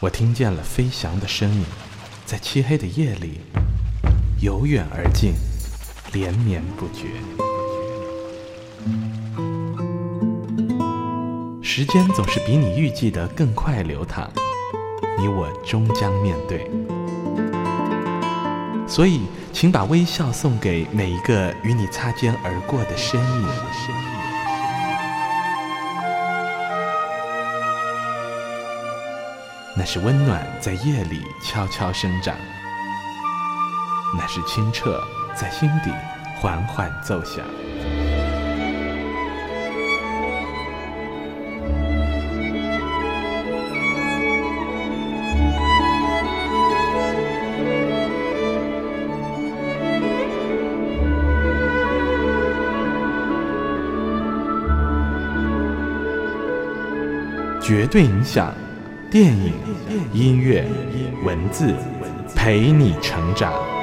我听见了飞翔的声音，在漆黑的夜里由远而近，连绵不绝。时间总是比你预计的更快流淌，你我终将面对。所以，请把微笑送给每一个与你擦肩而过的身影。那是温暖在夜里悄悄生长，那是清澈在心底缓缓奏响。绝对影响。电影、音乐、文字，陪你成长。